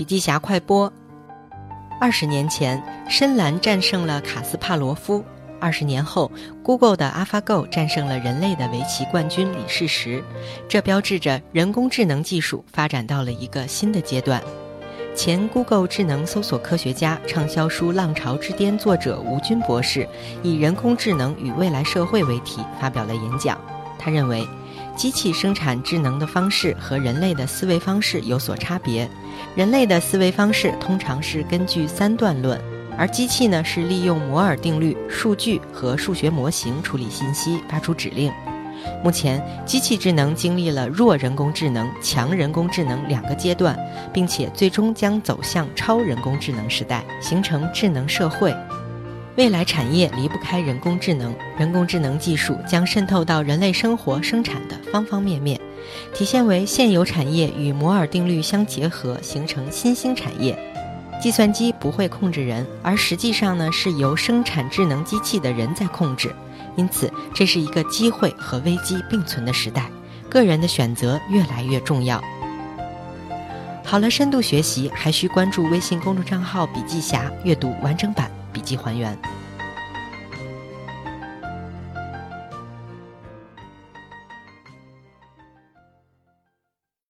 笔记侠快播。二十年前，深蓝战胜了卡斯帕罗夫；二十年后，Google 的 AlphaGo 战胜了人类的围棋冠军李世石。这标志着人工智能技术发展到了一个新的阶段。前 Google 智能搜索科学家、畅销书《浪潮之巅》作者吴军博士以“人工智能与未来社会”为题发表了演讲。他认为。机器生产智能的方式和人类的思维方式有所差别。人类的思维方式通常是根据三段论，而机器呢是利用摩尔定律、数据和数学模型处理信息、发出指令。目前，机器智能经历了弱人工智能、强人工智能两个阶段，并且最终将走向超人工智能时代，形成智能社会。未来产业离不开人工智能，人工智能技术将渗透到人类生活生产的方方面面，体现为现有产业与摩尔定律相结合，形成新兴产业。计算机不会控制人，而实际上呢是由生产智能机器的人在控制，因此这是一个机会和危机并存的时代，个人的选择越来越重要。好了，深度学习还需关注微信公众账号“笔记侠”，阅读完整版。笔记还原。